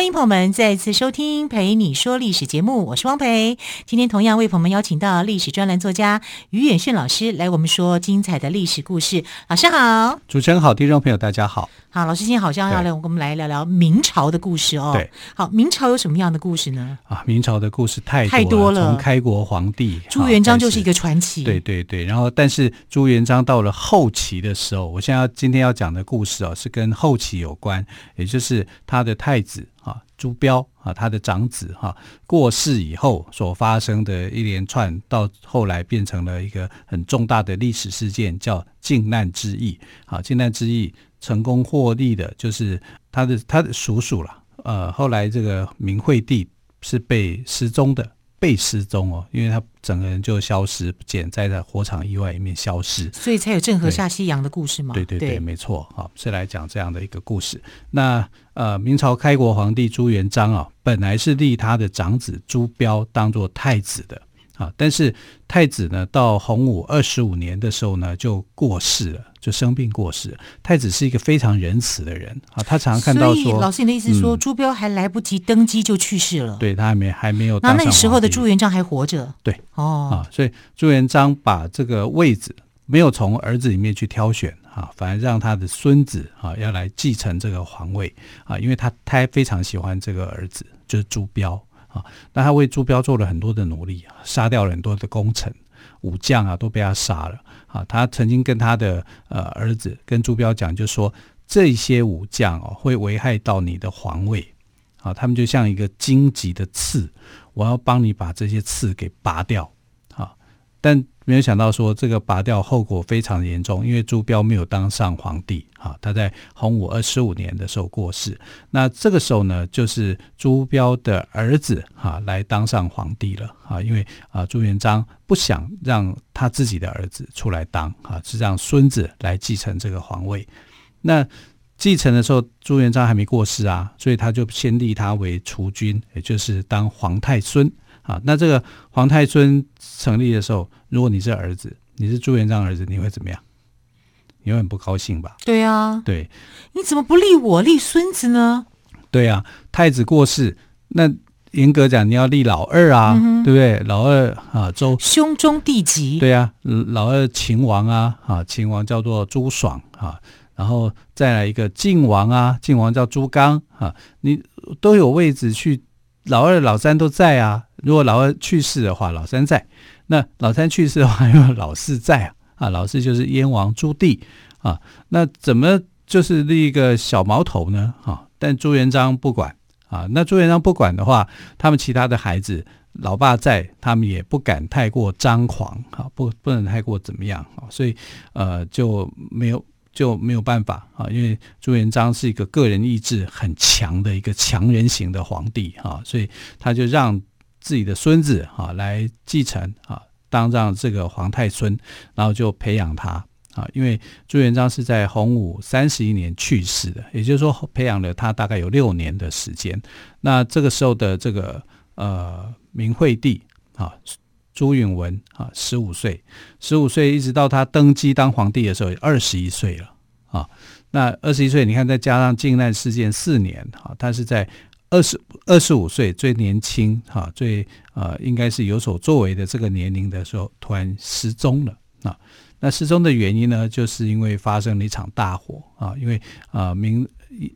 欢迎朋友们再次收听《陪你说历史》节目，我是汪培。今天同样为朋友们邀请到历史专栏作家于远炫老师来我们说精彩的历史故事。老师好，主持人好，听众朋友大家好。好，老师今天好像要来跟我们来聊聊明朝的故事哦。对，好，明朝有什么样的故事呢？啊，明朝的故事太多了，太多了。从开国皇帝朱元璋就是一个传奇。对对对，然后但是朱元璋到了后期的时候，我现在要今天要讲的故事哦，是跟后期有关，也就是他的太子啊朱标啊，他的长子哈过世以后所发生的一连串，到后来变成了一个很重大的历史事件，叫靖难之役。啊，靖难之役。成功获利的就是他的他的叔叔了，呃，后来这个明惠帝是被失踪的，被失踪哦，因为他整个人就消失不见，在在火场意外里面消失，所以才有郑和下西洋的故事嘛。对对对，对没错，好，是来讲这样的一个故事。那呃，明朝开国皇帝朱元璋啊，本来是立他的长子朱标当做太子的。啊！但是太子呢，到洪武二十五年的时候呢，就过世了，就生病过世。太子是一个非常仁慈的人啊，他常常看到说，老师你的意思说，嗯、朱标还来不及登基就去世了？对，他还没还没有当。那那时候的朱元璋还活着？对，哦啊，所以朱元璋把这个位置没有从儿子里面去挑选啊，反而让他的孙子啊要来继承这个皇位啊，因为他他非常喜欢这个儿子，就是朱标。啊，那他为朱标做了很多的努力啊，杀掉了很多的功臣、武将啊，都被他杀了啊。他曾经跟他的呃儿子跟朱标讲，就说这些武将哦会危害到你的皇位啊，他们就像一个荆棘的刺，我要帮你把这些刺给拔掉，但。没有想到说这个拔掉后果非常严重，因为朱标没有当上皇帝啊，他在洪武二十五年的时候过世。那这个时候呢，就是朱标的儿子哈来当上皇帝了啊，因为啊朱元璋不想让他自己的儿子出来当啊，是让孙子来继承这个皇位。那继承的时候，朱元璋还没过世啊，所以他就先立他为储君，也就是当皇太孙。啊，那这个皇太孙成立的时候，如果你是儿子，你是朱元璋儿子，你会怎么样？你会很不高兴吧？对啊，对，你怎么不立我立孙子呢？对啊，太子过世，那严格讲你要立老二啊，嗯、对不对？老二啊，周兄终弟及，对啊，老二秦王啊，啊，秦王叫做朱爽啊，然后再来一个晋王啊，晋王叫朱刚啊，你都有位置去，老二老三都在啊。如果老二去世的话，老三在；那老三去世的话，因为老四在啊。啊，老四就是燕王朱棣啊。那怎么就是立一个小毛头呢？啊，但朱元璋不管啊。那朱元璋不管的话，他们其他的孩子，老爸在，他们也不敢太过张狂啊，不不能太过怎么样啊。所以呃，就没有。就没有办法啊，因为朱元璋是一个个人意志很强的一个强人型的皇帝啊，所以他就让自己的孙子啊来继承啊，当上这个皇太孙，然后就培养他啊。因为朱元璋是在洪武三十一年去世的，也就是说培养了他大概有六年的时间。那这个时候的这个呃明惠帝啊。朱允炆啊，十五岁，十五岁一直到他登基当皇帝的时候，二十一岁了啊。那二十一岁，你看再加上靖难事件四年啊，他是在二十二十五岁最年轻哈，最呃应该是有所作为的这个年龄的时候，突然失踪了啊。那失踪的原因呢，就是因为发生了一场大火啊，因为啊明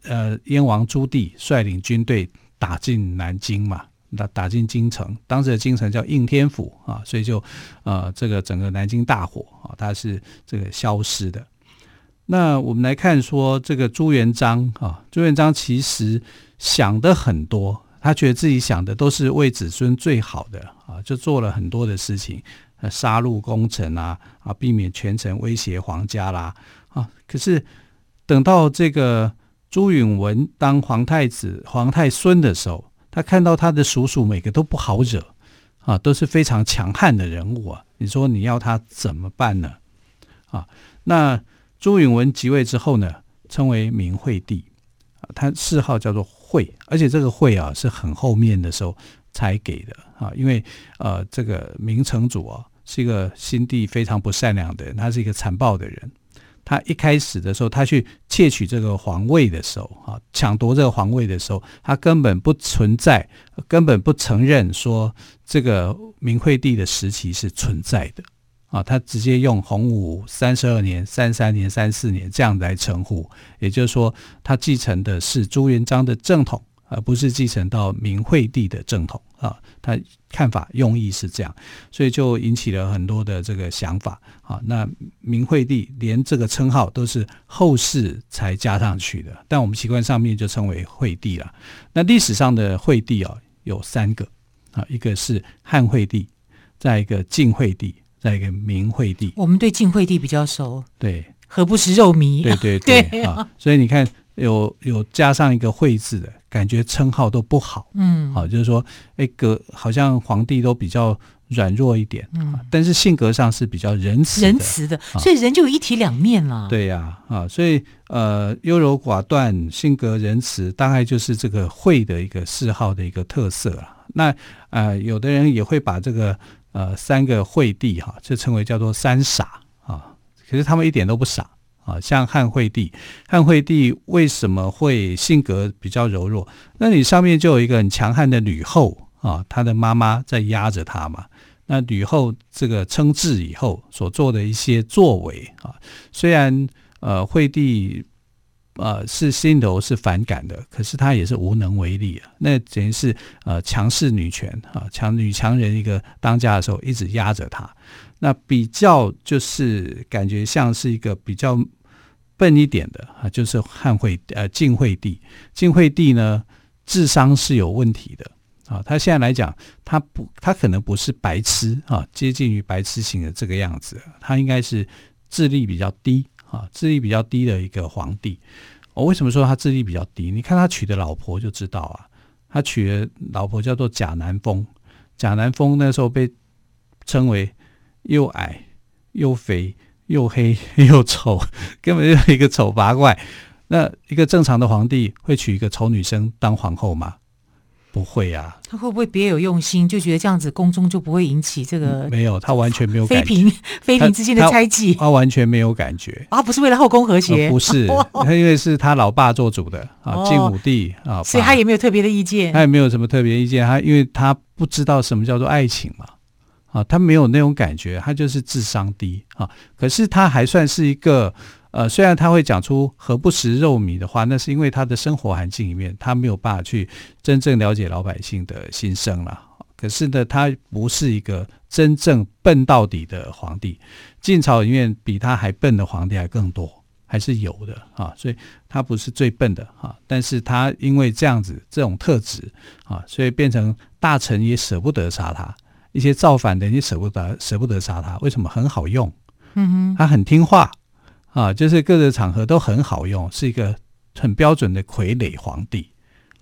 呃燕王朱棣率领军队打进南京嘛。打打进京城，当时的京城叫应天府啊，所以就呃，这个整个南京大火啊，它是这个消失的。那我们来看说，这个朱元璋啊，朱元璋其实想的很多，他觉得自己想的都是为子孙最好的啊，就做了很多的事情，杀戮功臣啊啊，避免权臣威胁皇家啦啊。可是等到这个朱允炆当皇太子、皇太孙的时候，他看到他的叔叔每个都不好惹啊，都是非常强悍的人物啊。你说你要他怎么办呢？啊，那朱允炆即位之后呢，称为明惠帝，啊，他谥号叫做惠，而且这个惠啊是很后面的时候才给的啊，因为呃，这个明成祖啊是一个心地非常不善良的人，他是一个残暴的人。他一开始的时候，他去窃取这个皇位的时候，啊，抢夺这个皇位的时候，他根本不存在，根本不承认说这个明惠帝的时期是存在的，啊，他直接用洪武三十二年、三三年、三四年这样来称呼，也就是说，他继承的是朱元璋的正统。而不是继承到明惠帝的正统啊，他看法用意是这样，所以就引起了很多的这个想法啊。那明惠帝连这个称号都是后世才加上去的，但我们习惯上面就称为惠帝了。那历史上的惠帝啊有三个啊，一个是汉惠帝，再一个晋惠帝，再一个明惠帝。我们对晋惠帝比较熟，对，何不食肉糜？对 对对，对啊，所以你看。有有加上一个“惠”字的感觉，称号都不好。嗯，好，就是说，哎，个好像皇帝都比较软弱一点。嗯，但是性格上是比较仁慈的，仁慈的，所以人就有一体两面了。对呀，啊，所以呃，优柔寡断，性格仁慈，大概就是这个“惠”的一个嗜好的一个特色了。那呃，有的人也会把这个呃三个惠帝哈，就称为叫做三傻啊，可是他们一点都不傻。啊，像汉惠帝，汉惠帝为什么会性格比较柔弱？那你上面就有一个很强悍的吕后啊，他的妈妈在压着他嘛。那吕后这个称制以后所做的一些作为啊，虽然呃惠帝呃是心头是反感的，可是他也是无能为力啊。那等于是呃强势女权啊，强女强人一个当家的时候，一直压着他。那比较就是感觉像是一个比较笨一点的啊，就是汉惠呃晋惠帝，晋惠帝呢智商是有问题的啊。他现在来讲，他不他可能不是白痴啊，接近于白痴型的这个样子，他应该是智力比较低啊，智力比较低的一个皇帝。我为什么说他智力比较低？你看他娶的老婆就知道啊，他娶的老婆叫做贾南风，贾南风那时候被称为。又矮又肥又黑又丑，根本就是一个丑八怪。那一个正常的皇帝会娶一个丑女生当皇后吗？不会呀、啊。他会不会别有用心，就觉得这样子宫中就不会引起这个、嗯？没有，他完全没有感觉。妃嫔妃嫔之间的猜忌，他完全没有感觉。啊，不是为了后宫和谐、呃？不是，他因为是他老爸做主的啊，晋武帝啊，所以他也没有特别的意见。他也没有什么特别意见，他因为他不知道什么叫做爱情嘛。啊，他没有那种感觉，他就是智商低啊。可是他还算是一个，呃，虽然他会讲出“何不食肉糜”的话，那是因为他的生活环境里面，他没有办法去真正了解老百姓的心声了。可是呢，他不是一个真正笨到底的皇帝。晋朝里面比他还笨的皇帝还更多，还是有的啊。所以他不是最笨的啊，但是他因为这样子这种特质啊，所以变成大臣也舍不得杀他。一些造反的，你舍不得舍不得杀他，为什么？很好用，嗯哼，他很听话啊，就是各个场合都很好用，是一个很标准的傀儡皇帝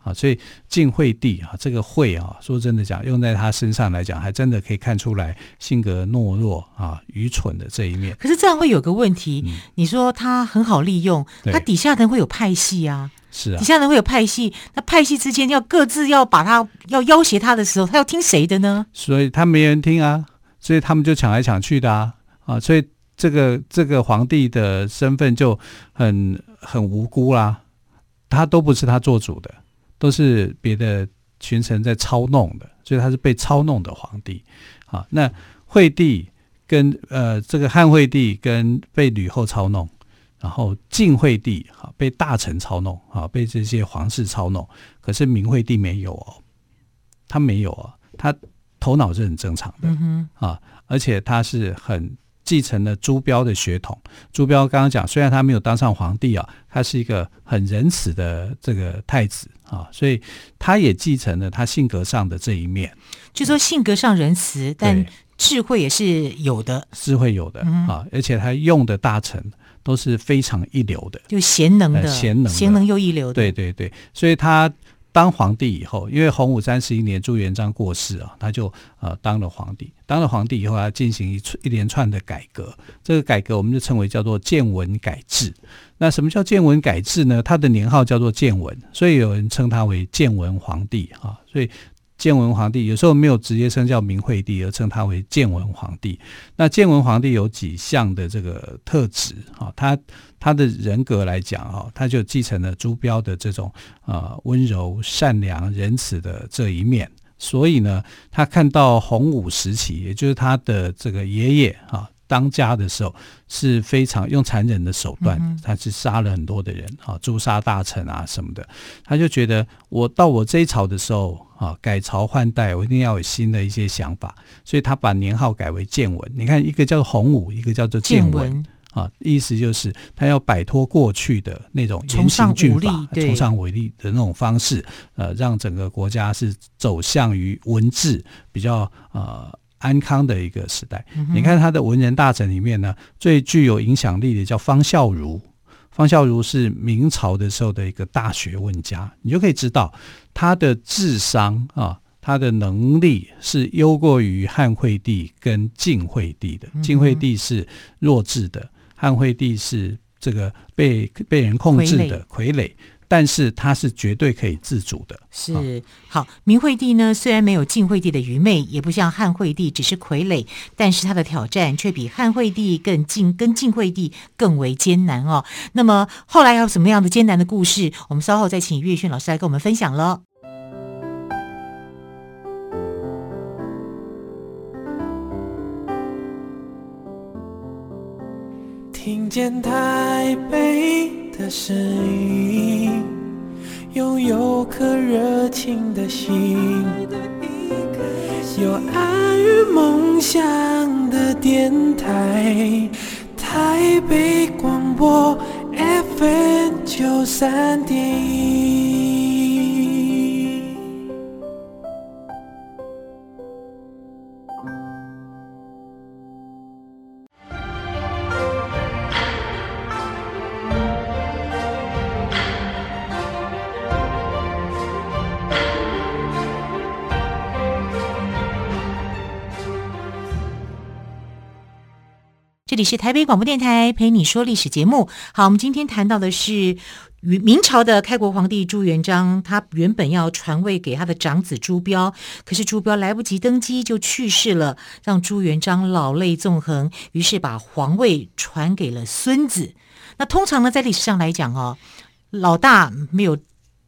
啊。所以晋惠帝啊，这个惠啊，说真的讲，用在他身上来讲，还真的可以看出来性格懦弱啊、愚蠢的这一面。可是这样会有个问题，嗯、你说他很好利用，他底下的人会有派系啊。是啊，底下人会有派系，那派系之间要各自要把他要要挟他的时候，他要听谁的呢？所以他没人听啊，所以他们就抢来抢去的啊啊！所以这个这个皇帝的身份就很很无辜啦，他都不是他做主的，都是别的群臣在操弄的，所以他是被操弄的皇帝啊。那惠帝跟呃这个汉惠帝跟被吕后操弄。然后晋惠帝哈被大臣操弄啊，被这些皇室操弄，可是明惠帝没有哦，他没有啊，他头脑是很正常的嗯啊，而且他是很继承了朱标的血统。朱标刚刚讲，虽然他没有当上皇帝啊，他是一个很仁慈的这个太子啊，所以他也继承了他性格上的这一面。就说性格上仁慈，但智慧也是有的，智慧有的啊，而且他用的大臣。都是非常一流的，就贤能的，呃、贤能，贤能又一流的。对对对，所以他当皇帝以后，因为洪武三十一年朱元璋过世啊，他就呃当了皇帝。当了皇帝以后，他进行一一连串的改革。这个改革我们就称为叫做建文改制。那什么叫建文改制呢？他的年号叫做建文，所以有人称他为建文皇帝啊。所以建文皇帝有时候没有直接称叫明惠帝，而称他为建文皇帝。那建文皇帝有几项的这个特质啊？他他的人格来讲啊，他就继承了朱标的这种呃温柔、善良、仁慈的这一面，所以呢，他看到洪武时期，也就是他的这个爷爷啊当家的时候，是非常用残忍的手段，他是杀了很多的人啊，诛杀大臣啊什么的，他就觉得我到我这一朝的时候啊，改朝换代，我一定要有新的一些想法，所以他把年号改为建文。你看，一个叫做洪武，一个叫做建文。啊，意思就是他要摆脱过去的那种严刑峻法、崇尚武力的那种方式，呃，让整个国家是走向于文治比较呃安康的一个时代。嗯、你看他的文人大臣里面呢，最具有影响力的叫方孝孺。方孝孺是明朝的时候的一个大学问家，你就可以知道他的智商啊，他的能力是优过于汉惠帝跟晋惠帝的。晋惠帝是弱智的。汉惠帝是这个被被人控制的傀儡，但是他是绝对可以自主的。是好，明惠帝呢，虽然没有晋惠帝的愚昧，也不像汉惠帝只是傀儡，但是他的挑战却比汉惠帝更晋跟晋惠帝更为艰难哦。那么后来有什么样的艰难的故事？我们稍后再请岳迅老师来跟我们分享了。听见台北的声音，拥有颗热情的心，有爱与梦想的电台，台北广播 FM 九三点一。这里是台北广播电台陪你说历史节目。好，我们今天谈到的是明朝的开国皇帝朱元璋，他原本要传位给他的长子朱标，可是朱标来不及登基就去世了，让朱元璋老泪纵横，于是把皇位传给了孙子。那通常呢，在历史上来讲哦，老大没有。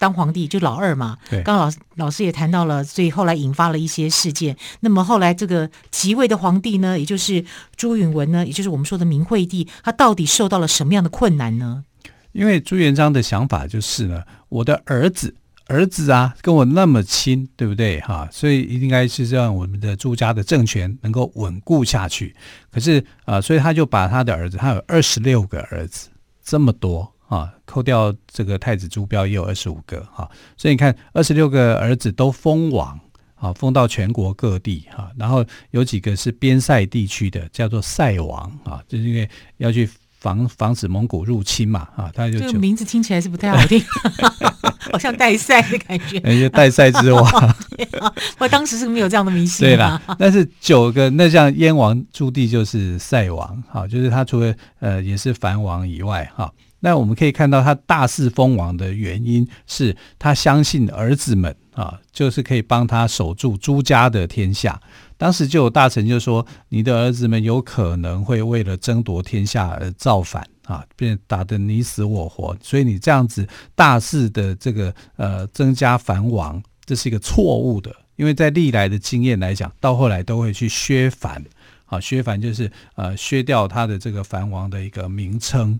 当皇帝就老二嘛，刚刚老老师也谈到了，所以后来引发了一些事件。那么后来这个即位的皇帝呢，也就是朱允文呢，也就是我们说的明惠帝，他到底受到了什么样的困难呢？因为朱元璋的想法就是呢，我的儿子儿子啊，跟我那么亲，对不对哈？所以应该是让我们的朱家的政权能够稳固下去。可是啊、呃，所以他就把他的儿子，他有二十六个儿子，这么多。啊，扣掉这个太子朱标也有二十五个哈，所以你看二十六个儿子都封王啊，封到全国各地哈，然后有几个是边塞地区的，叫做塞王啊，就是因为要去防防止蒙古入侵嘛啊，他就这个名字听起来是不太好听，好像代塞的感觉，那就代塞之王。我当时是没有这样的迷信，对啦，但是九个那像燕王朱棣就是塞王哈，就是他除了呃也是藩王以外哈。那我们可以看到，他大肆封王的原因是他相信儿子们啊，就是可以帮他守住朱家的天下。当时就有大臣就说：“你的儿子们有可能会为了争夺天下而造反啊，便打得你死我活。所以你这样子大肆的这个呃增加藩王，这是一个错误的。因为在历来的经验来讲，到后来都会去削藩，啊，削藩就是呃削掉他的这个藩王的一个名称。”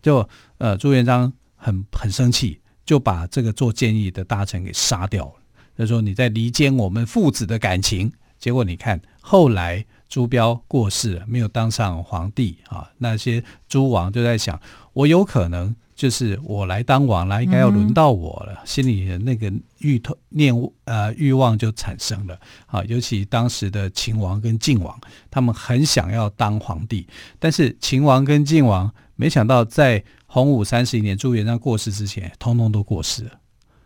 就呃，朱元璋很很生气，就把这个做建议的大臣给杀掉了。他说：“你在离间我们父子的感情。”结果你看，后来朱标过世了，没有当上皇帝啊。那些诸王就在想：我有可能就是我来当王了，应该要轮到我了。嗯、心里的那个欲念呃欲望就产生了啊。尤其当时的秦王跟晋王，他们很想要当皇帝，但是秦王跟晋王。没想到在洪武三十一年朱元璋过世之前，通通都过世了，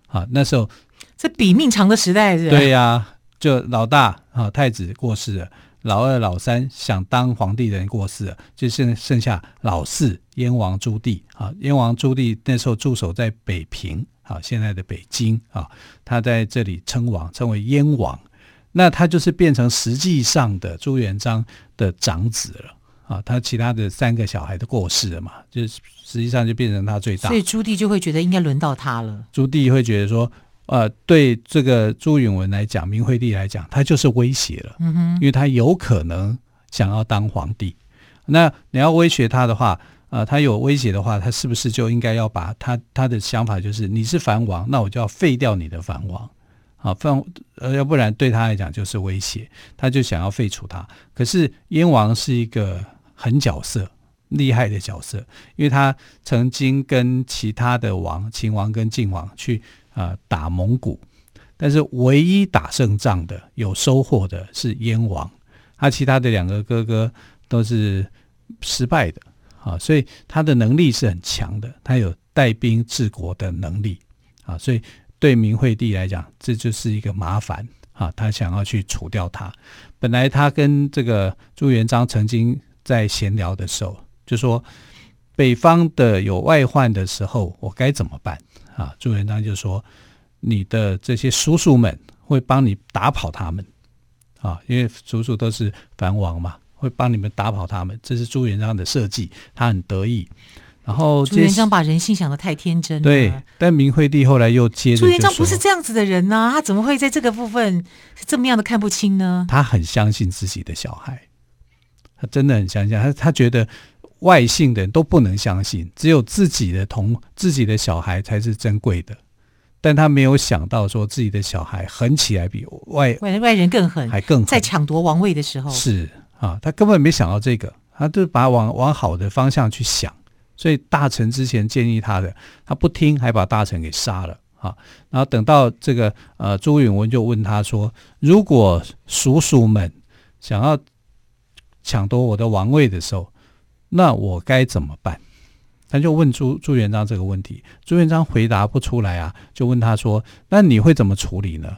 啊，那时候这比命长的时代是？对呀、啊，就老大啊，太子过世了，老二、老三想当皇帝的人过世了，就剩剩下老四燕王朱棣啊。燕王朱棣那时候驻守在北平啊，现在的北京啊，他在这里称王，称为燕王。那他就是变成实际上的朱元璋的长子了啊，他其他的三个小孩都过世了嘛，就是实际上就变成他最大，所以朱棣就会觉得应该轮到他了。朱棣会觉得说，呃，对这个朱允炆来讲，明惠帝来讲，他就是威胁了，嗯哼，因为他有可能想要当皇帝，那你要威胁他的话，呃，他有威胁的话，他是不是就应该要把他他的想法就是你是藩王，那我就要废掉你的藩王。啊，放呃，要不然对他来讲就是威胁，他就想要废除他。可是燕王是一个狠角色，厉害的角色，因为他曾经跟其他的王，秦王跟晋王去啊、呃、打蒙古，但是唯一打胜仗的、有收获的是燕王，他其他的两个哥哥都是失败的啊，所以他的能力是很强的，他有带兵治国的能力啊，所以。对明惠帝来讲，这就是一个麻烦啊！他想要去除掉他。本来他跟这个朱元璋曾经在闲聊的时候，就说北方的有外患的时候，我该怎么办啊？朱元璋就说：“你的这些叔叔们会帮你打跑他们啊，因为叔叔都是藩王嘛，会帮你们打跑他们。这是朱元璋的设计，他很得意。”然后朱元璋把人性想得太天真了。对，但明惠帝后来又接着朱元璋不是这样子的人呢、啊，他怎么会在这个部分是这么样的看不清呢？他很相信自己的小孩，他真的很相信他，他觉得外姓的人都不能相信，只有自己的同自己的小孩才是珍贵的。但他没有想到说自己的小孩狠起来比外外外人更狠，还更狠，在抢夺王位的时候是啊，他根本没想到这个，他就把往往好的方向去想。所以大臣之前建议他的，他不听，还把大臣给杀了啊！然后等到这个呃朱允炆就问他说：“如果叔叔们想要抢夺我的王位的时候，那我该怎么办？”他就问朱朱元璋这个问题，朱元璋回答不出来啊，就问他说：“那你会怎么处理呢？”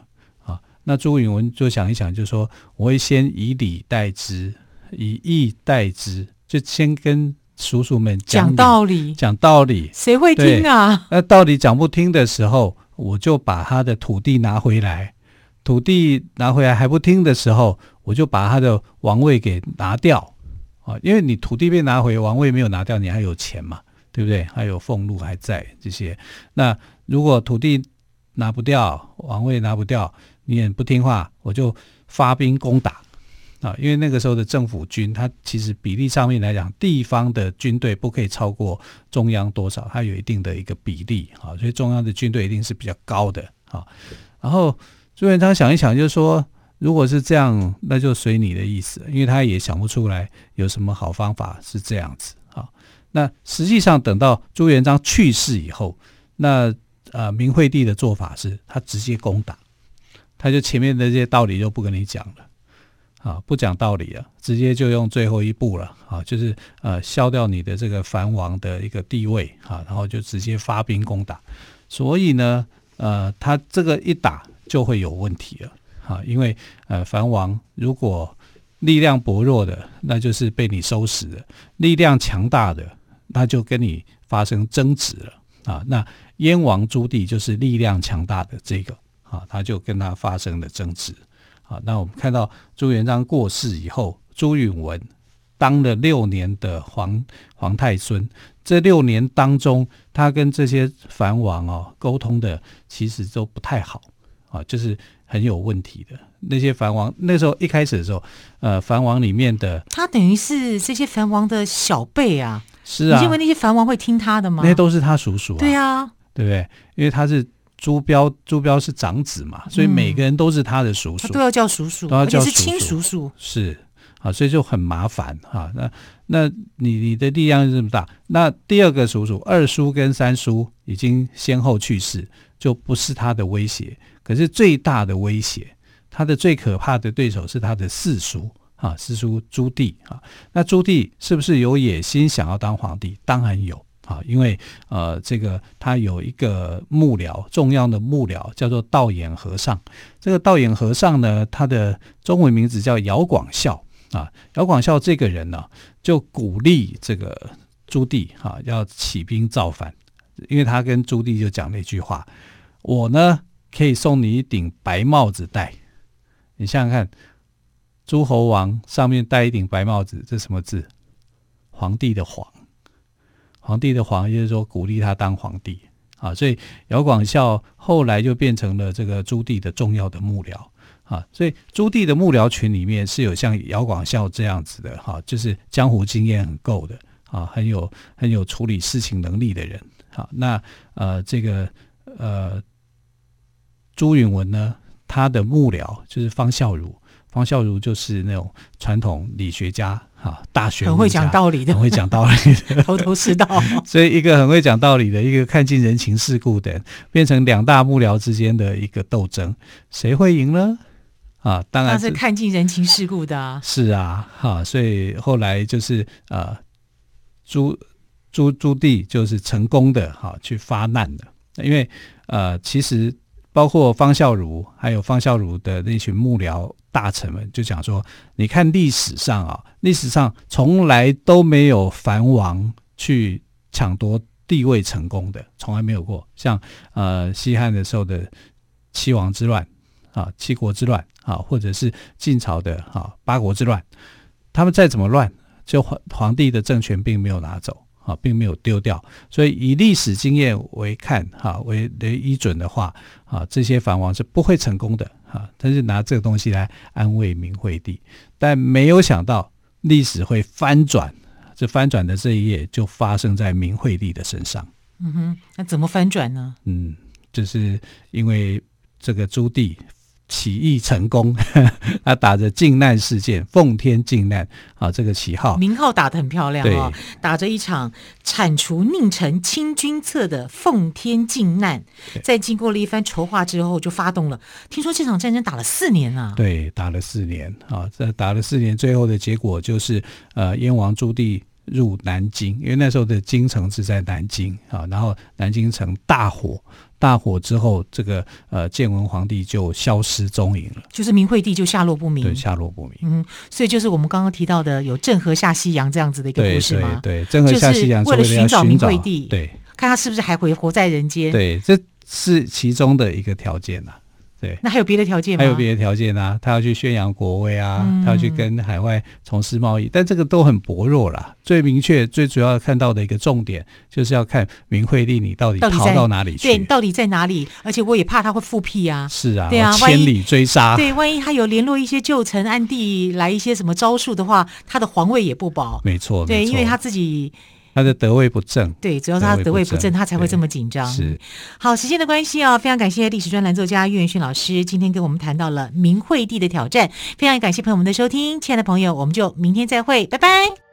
啊，那朱允文就想一想，就说：“我会先以礼待之，以义待之，就先跟。”叔叔们讲，讲道理，讲道理，谁会听啊？那道理讲不听的时候，我就把他的土地拿回来；土地拿回来还不听的时候，我就把他的王位给拿掉啊！因为你土地被拿回，王位没有拿掉，你还有钱嘛，对不对？还有俸禄还在这些。那如果土地拿不掉，王位拿不掉，你也不听话，我就发兵攻打。啊，因为那个时候的政府军，它其实比例上面来讲，地方的军队不可以超过中央多少，它有一定的一个比例啊，所以中央的军队一定是比较高的啊。然后朱元璋想一想，就是说，如果是这样，那就随你的意思，因为他也想不出来有什么好方法是这样子啊。那实际上等到朱元璋去世以后，那呃明惠帝的做法是他直接攻打，他就前面的这些道理就不跟你讲了。啊，不讲道理了，直接就用最后一步了啊，就是呃，消掉你的这个藩王的一个地位啊，然后就直接发兵攻打。所以呢，呃，他这个一打就会有问题了啊，因为呃，藩王如果力量薄弱的，那就是被你收拾了；力量强大的，那就跟你发生争执了啊。那燕王朱棣就是力量强大的这个啊，他就跟他发生了争执。啊，那我们看到朱元璋过世以后，朱允炆当了六年的皇皇太孙。这六年当中，他跟这些藩王哦沟通的其实都不太好啊，就是很有问题的那些藩王。那时候一开始的时候，呃，藩王里面的他等于是这些藩王的小辈啊，是啊，你认为那些藩王会听他的吗？那些都是他叔叔啊，对啊，对不对？因为他是。朱标，朱标是长子嘛，所以每个人都是他的叔叔，嗯、都要叫叔叔，都要叫是亲叔叔，是啊，所以就很麻烦哈。那那你你的力量是这么大，那第二个叔叔二叔跟三叔已经先后去世，就不是他的威胁。可是最大的威胁，他的最可怕的对手是他的四叔啊，四叔朱棣啊。那朱棣是不是有野心想要当皇帝？当然有啊，因为呃，这个他有一个幕僚，重要的幕僚叫做道衍和尚。这个道衍和尚呢，他的中文名字叫姚广孝啊。姚广孝这个人呢，就鼓励这个朱棣啊要起兵造反，因为他跟朱棣就讲了一句话：“我呢可以送你一顶白帽子戴。”你想想看，诸侯王上面戴一顶白帽子，这什么字？皇帝的皇。皇帝的皇，就是说鼓励他当皇帝啊，所以姚广孝后来就变成了这个朱棣的重要的幕僚啊，所以朱棣的幕僚群里面是有像姚广孝这样子的哈，就是江湖经验很够的啊，很有很有处理事情能力的人啊。那呃，这个呃朱允炆呢，他的幕僚就是方孝孺，方孝孺就是那种传统理学家。啊，大学很会讲道理的，很会讲道理的，头头是道。所以，一个很会讲道理的，一个看尽人情世故的，变成两大幕僚之间的一个斗争，谁会赢呢？啊，当然是，是看尽人情世故的啊。是啊，哈、啊，所以后来就是呃，朱朱朱棣就是成功的哈、啊、去发难的，因为呃，其实包括方孝孺，还有方孝孺的那群幕僚。大臣们就讲说：“你看历史上啊，历史上从来都没有藩王去抢夺帝位成功的，从来没有过。像呃西汉的时候的七王之乱啊，七国之乱啊，或者是晋朝的啊八国之乱，他们再怎么乱，就皇皇帝的政权并没有拿走。”啊，并没有丢掉，所以以历史经验为看，哈为为依准的话，啊，这些藩王是不会成功的，哈，他是拿这个东西来安慰明惠帝，但没有想到历史会翻转，这翻转的这一页就发生在明惠帝的身上。嗯哼，那怎么翻转呢？嗯，就是因为这个朱棣。起义成功，他打着靖难事件、奉天靖难啊这个旗号，名号打得很漂亮哦，打着一场铲除佞臣清君侧的奉天靖难，在经过了一番筹划之后，就发动了。听说这场战争打了四年啊，对，打了四年啊，这打了四年，最后的结果就是呃，燕王朱棣入南京，因为那时候的京城是在南京啊，然后南京城大火。大火之后，这个呃建文皇帝就消失踪影了，就是明惠帝就下落不明，对，下落不明。嗯，所以就是我们刚刚提到的有郑和下西洋这样子的一个故事吗？对，对，对，郑和下西洋为了寻找明惠帝，对，看他是不是还会活在人间。对，这是其中的一个条件呐、啊。对，那还有别的条件吗？还有别的条件啊，他要去宣扬国威啊，嗯、他要去跟海外从事贸易，但这个都很薄弱啦。最明确、最主要看到的一个重点，就是要看明惠帝你到底逃到哪里去？对，到底在哪里？而且我也怕他会复辟啊。是啊，对啊，千里追杀。对，万一他有联络一些旧臣，暗地来一些什么招数的话，他的皇位也不保。没错，对，因为他自己。他的德位不正，对，主要是他德位不正，他才会这么紧张。是，好，时间的关系哦，非常感谢历史专栏作家岳元勋老师今天跟我们谈到了明惠帝的挑战，非常感谢朋友们的收听，亲爱的朋友，我们就明天再会，拜拜。